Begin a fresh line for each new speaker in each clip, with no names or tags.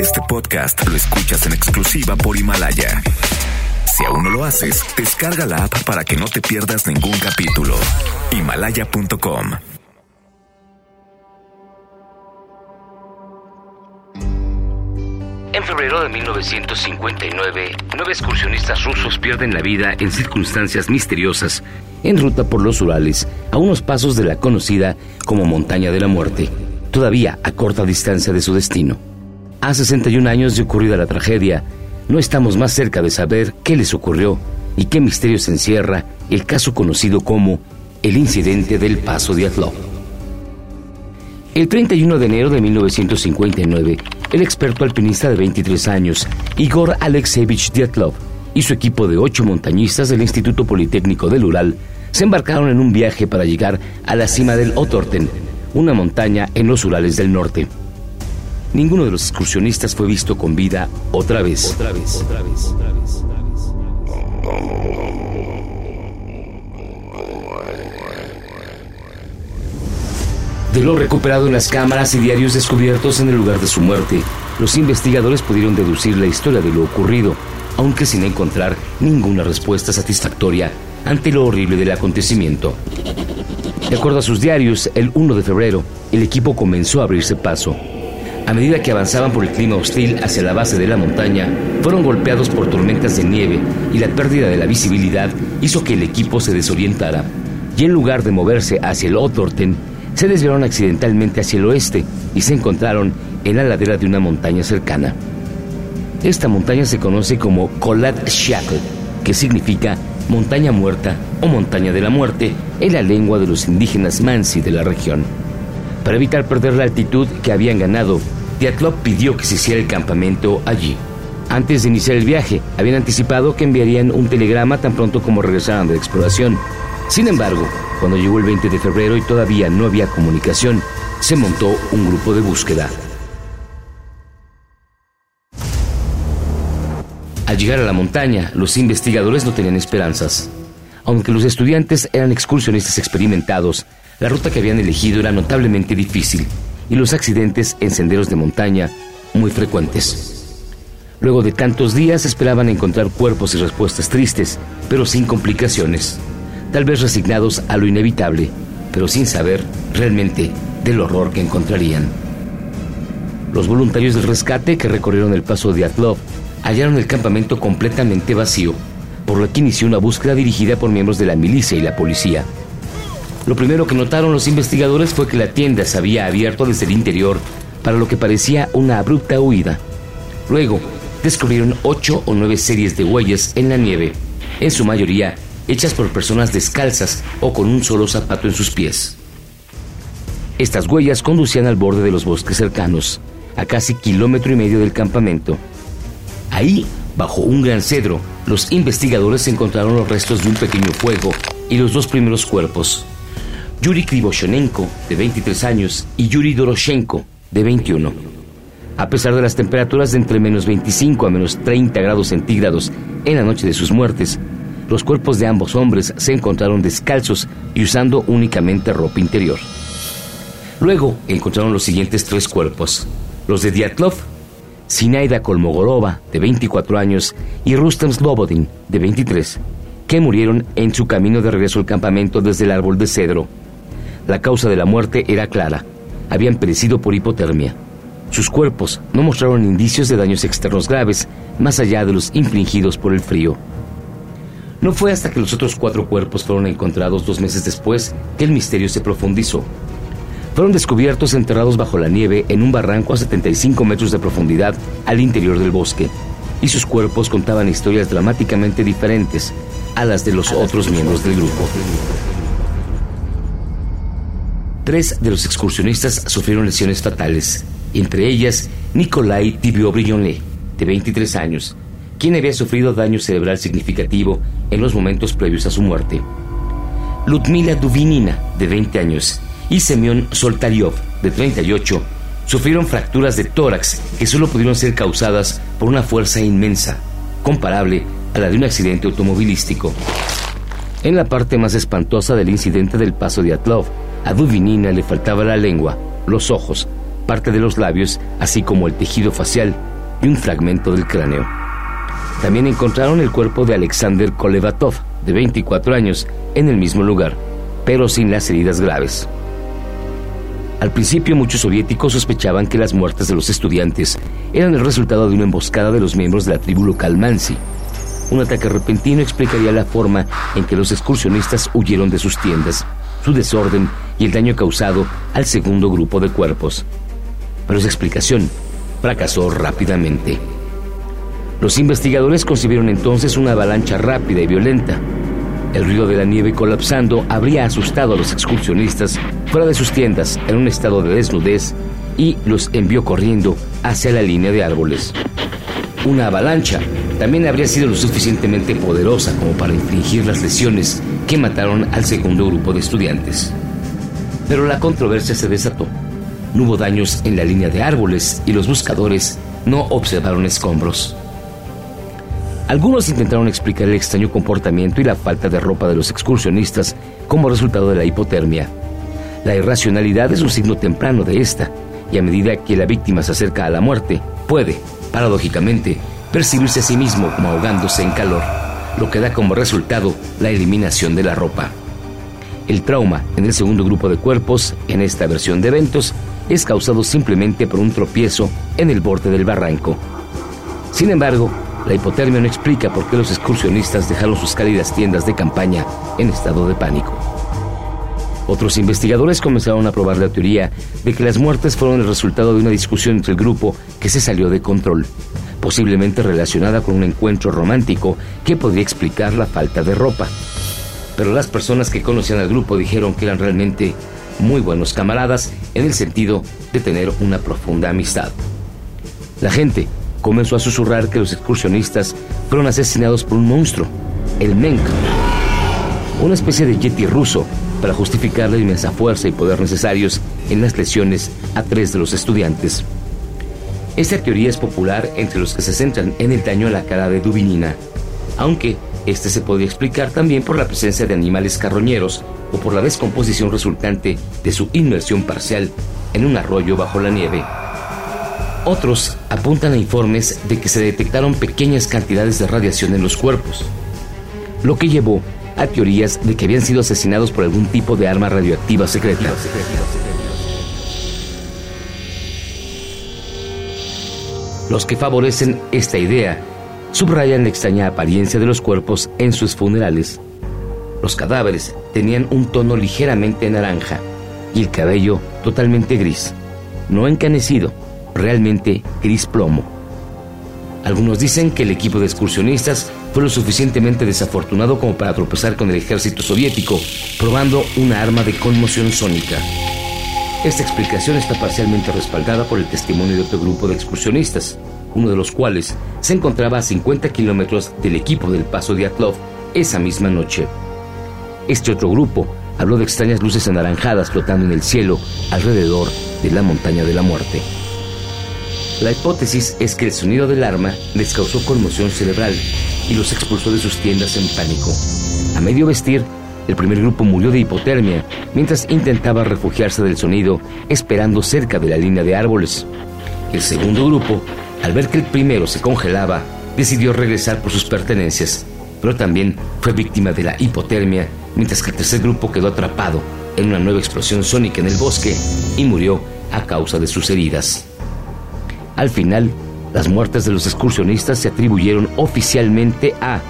Este podcast lo escuchas en exclusiva por Himalaya. Si aún no lo haces, descarga la app para que no te pierdas ningún capítulo. Himalaya.com
En febrero de 1959, nueve excursionistas rusos pierden la vida en circunstancias misteriosas en ruta por los Urales, a unos pasos de la conocida como Montaña de la Muerte, todavía a corta distancia de su destino. A 61 años de ocurrida la tragedia, no estamos más cerca de saber qué les ocurrió y qué misterio se encierra el caso conocido como el incidente del Paso de. El 31 de enero de 1959, el experto alpinista de 23 años, Igor Alexeyevich Dyatlov, y su equipo de ocho montañistas del Instituto Politécnico del Ural se embarcaron en un viaje para llegar a la cima del Otorten, una montaña en los Urales del norte. Ninguno de los excursionistas fue visto con vida otra vez. Otra vez, otra vez, otra vez. De lo recuperado en las cámaras y diarios descubiertos en el lugar de su muerte, los investigadores pudieron deducir la historia de lo ocurrido, aunque sin encontrar ninguna respuesta satisfactoria ante lo horrible del acontecimiento. De acuerdo a sus diarios, el 1 de febrero, el equipo comenzó a abrirse paso. A medida que avanzaban por el clima hostil hacia la base de la montaña, fueron golpeados por tormentas de nieve y la pérdida de la visibilidad hizo que el equipo se desorientara. Y en lugar de moverse hacia el Otorten, se desviaron accidentalmente hacia el oeste y se encontraron en la ladera de una montaña cercana. Esta montaña se conoce como Kolat Shakl, que significa montaña muerta o montaña de la muerte en la lengua de los indígenas Mansi de la región. Para evitar perder la altitud que habían ganado, Diatlov pidió que se hiciera el campamento allí. Antes de iniciar el viaje, habían anticipado que enviarían un telegrama tan pronto como regresaran de la exploración. Sin embargo, cuando llegó el 20 de febrero y todavía no había comunicación, se montó un grupo de búsqueda. Al llegar a la montaña, los investigadores no tenían esperanzas. Aunque los estudiantes eran excursionistas experimentados, la ruta que habían elegido era notablemente difícil y los accidentes en senderos de montaña muy frecuentes. Luego de tantos días esperaban encontrar cuerpos y respuestas tristes, pero sin complicaciones, tal vez resignados a lo inevitable, pero sin saber realmente del horror que encontrarían. Los voluntarios del rescate que recorrieron el paso de Atlov hallaron el campamento completamente vacío, por lo que inició una búsqueda dirigida por miembros de la milicia y la policía. Lo primero que notaron los investigadores fue que la tienda se había abierto desde el interior para lo que parecía una abrupta huida. Luego, descubrieron ocho o nueve series de huellas en la nieve, en su mayoría hechas por personas descalzas o con un solo zapato en sus pies. Estas huellas conducían al borde de los bosques cercanos, a casi kilómetro y medio del campamento. Ahí, bajo un gran cedro, los investigadores encontraron los restos de un pequeño fuego y los dos primeros cuerpos. Yuri Krivoshonenko, de 23 años, y Yuri Doroshenko, de 21. A pesar de las temperaturas de entre menos 25 a menos 30 grados centígrados en la noche de sus muertes, los cuerpos de ambos hombres se encontraron descalzos y usando únicamente ropa interior. Luego encontraron los siguientes tres cuerpos, los de Diatlov, Sinaida Kolmogorova, de 24 años, y Rustem Slobodin, de 23, que murieron en su camino de regreso al campamento desde el árbol de cedro. La causa de la muerte era clara. Habían perecido por hipotermia. Sus cuerpos no mostraron indicios de daños externos graves, más allá de los infligidos por el frío. No fue hasta que los otros cuatro cuerpos fueron encontrados dos meses después que el misterio se profundizó fueron descubiertos enterrados bajo la nieve en un barranco a 75 metros de profundidad al interior del bosque, y sus cuerpos contaban historias dramáticamente diferentes a las de los otros miembros del grupo. Tres de los excursionistas sufrieron lesiones fatales, entre ellas Nikolai Tibio Brillonnet, de 23 años, quien había sufrido daño cerebral significativo en los momentos previos a su muerte. Ludmila Duvinina, de 20 años, y Semyon Soltariov, de 38, sufrieron fracturas de tórax que solo pudieron ser causadas por una fuerza inmensa, comparable a la de un accidente automovilístico. En la parte más espantosa del incidente del paso de Atlov, a Duvinina le faltaba la lengua, los ojos, parte de los labios, así como el tejido facial y un fragmento del cráneo. También encontraron el cuerpo de Alexander Kolevatov, de 24 años, en el mismo lugar, pero sin las heridas graves. Al principio muchos soviéticos sospechaban que las muertes de los estudiantes eran el resultado de una emboscada de los miembros de la tribu local Mansi. Un ataque repentino explicaría la forma en que los excursionistas huyeron de sus tiendas, su desorden y el daño causado al segundo grupo de cuerpos. Pero esa explicación fracasó rápidamente. Los investigadores concibieron entonces una avalancha rápida y violenta, el ruido de la nieve colapsando habría asustado a los excursionistas fuera de sus tiendas en un estado de desnudez y los envió corriendo hacia la línea de árboles. Una avalancha también habría sido lo suficientemente poderosa como para infligir las lesiones que mataron al segundo grupo de estudiantes. Pero la controversia se desató. No hubo daños en la línea de árboles y los buscadores no observaron escombros. Algunos intentaron explicar el extraño comportamiento y la falta de ropa de los excursionistas como resultado de la hipotermia. La irracionalidad es un signo temprano de esta, y a medida que la víctima se acerca a la muerte, puede, paradójicamente, percibirse a sí mismo como ahogándose en calor, lo que da como resultado la eliminación de la ropa. El trauma en el segundo grupo de cuerpos, en esta versión de eventos, es causado simplemente por un tropiezo en el borde del barranco. Sin embargo, la hipotermia no explica por qué los excursionistas dejaron sus cálidas tiendas de campaña en estado de pánico. Otros investigadores comenzaron a probar la teoría de que las muertes fueron el resultado de una discusión entre el grupo que se salió de control, posiblemente relacionada con un encuentro romántico que podría explicar la falta de ropa. Pero las personas que conocían al grupo dijeron que eran realmente muy buenos camaradas en el sentido de tener una profunda amistad. La gente comenzó a susurrar que los excursionistas fueron asesinados por un monstruo, el Menk, una especie de yeti ruso para justificar la inmensa fuerza y poder necesarios en las lesiones a tres de los estudiantes. Esta teoría es popular entre los que se centran en el daño a la cara de Dubinina, aunque este se podría explicar también por la presencia de animales carroñeros o por la descomposición resultante de su inmersión parcial en un arroyo bajo la nieve. Otros apuntan a informes de que se detectaron pequeñas cantidades de radiación en los cuerpos, lo que llevó a teorías de que habían sido asesinados por algún tipo de arma radioactiva secreta. Los que favorecen esta idea subrayan la extraña apariencia de los cuerpos en sus funerales. Los cadáveres tenían un tono ligeramente naranja y el cabello totalmente gris, no encanecido, realmente gris plomo. Algunos dicen que el equipo de excursionistas fue lo suficientemente desafortunado como para tropezar con el ejército soviético, probando una arma de conmoción sónica. Esta explicación está parcialmente respaldada por el testimonio de otro grupo de excursionistas, uno de los cuales se encontraba a 50 kilómetros del equipo del paso de Atlov esa misma noche. Este otro grupo habló de extrañas luces anaranjadas flotando en el cielo alrededor de la montaña de la muerte. La hipótesis es que el sonido del arma les causó conmoción cerebral y los expulsó de sus tiendas en pánico. A medio vestir, el primer grupo murió de hipotermia mientras intentaba refugiarse del sonido esperando cerca de la línea de árboles. El segundo grupo, al ver que el primero se congelaba, decidió regresar por sus pertenencias, pero también fue víctima de la hipotermia mientras que el tercer grupo quedó atrapado en una nueva explosión sónica en el bosque y murió a causa de sus heridas. Al final, las muertes de los excursionistas se atribuyeron oficialmente a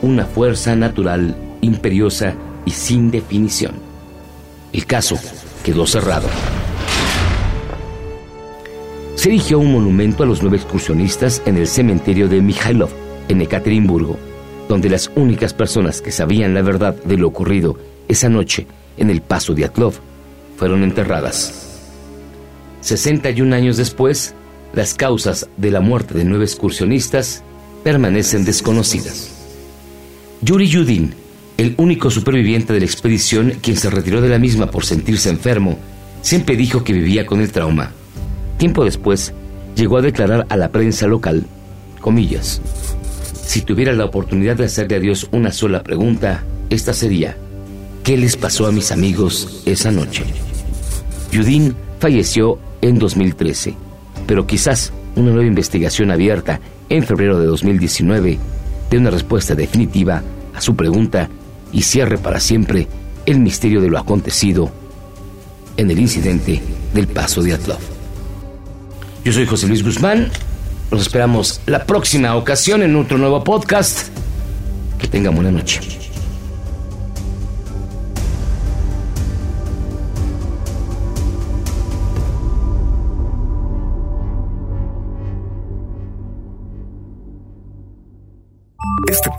una fuerza natural imperiosa y sin definición. El caso quedó cerrado. Se erigió un monumento a los nueve excursionistas en el cementerio de Mikhailov, en Ekaterimburgo, donde las únicas personas que sabían la verdad de lo ocurrido esa noche en el paso de Atlov fueron enterradas. 61 años después, las causas de la muerte de nueve excursionistas permanecen desconocidas. Yuri Yudin, el único superviviente de la expedición quien se retiró de la misma por sentirse enfermo, siempre dijo que vivía con el trauma. Tiempo después, llegó a declarar a la prensa local, comillas, si tuviera la oportunidad de hacerle a Dios una sola pregunta, esta sería, ¿qué les pasó a mis amigos esa noche? Yudin falleció en 2013, pero quizás una nueva investigación abierta en febrero de 2019 dé una respuesta definitiva a su pregunta y cierre para siempre el misterio de lo acontecido en el incidente del paso de Atlov. Yo soy José Luis Guzmán. Los esperamos la próxima ocasión en otro nuevo podcast. Que tengan buena noche.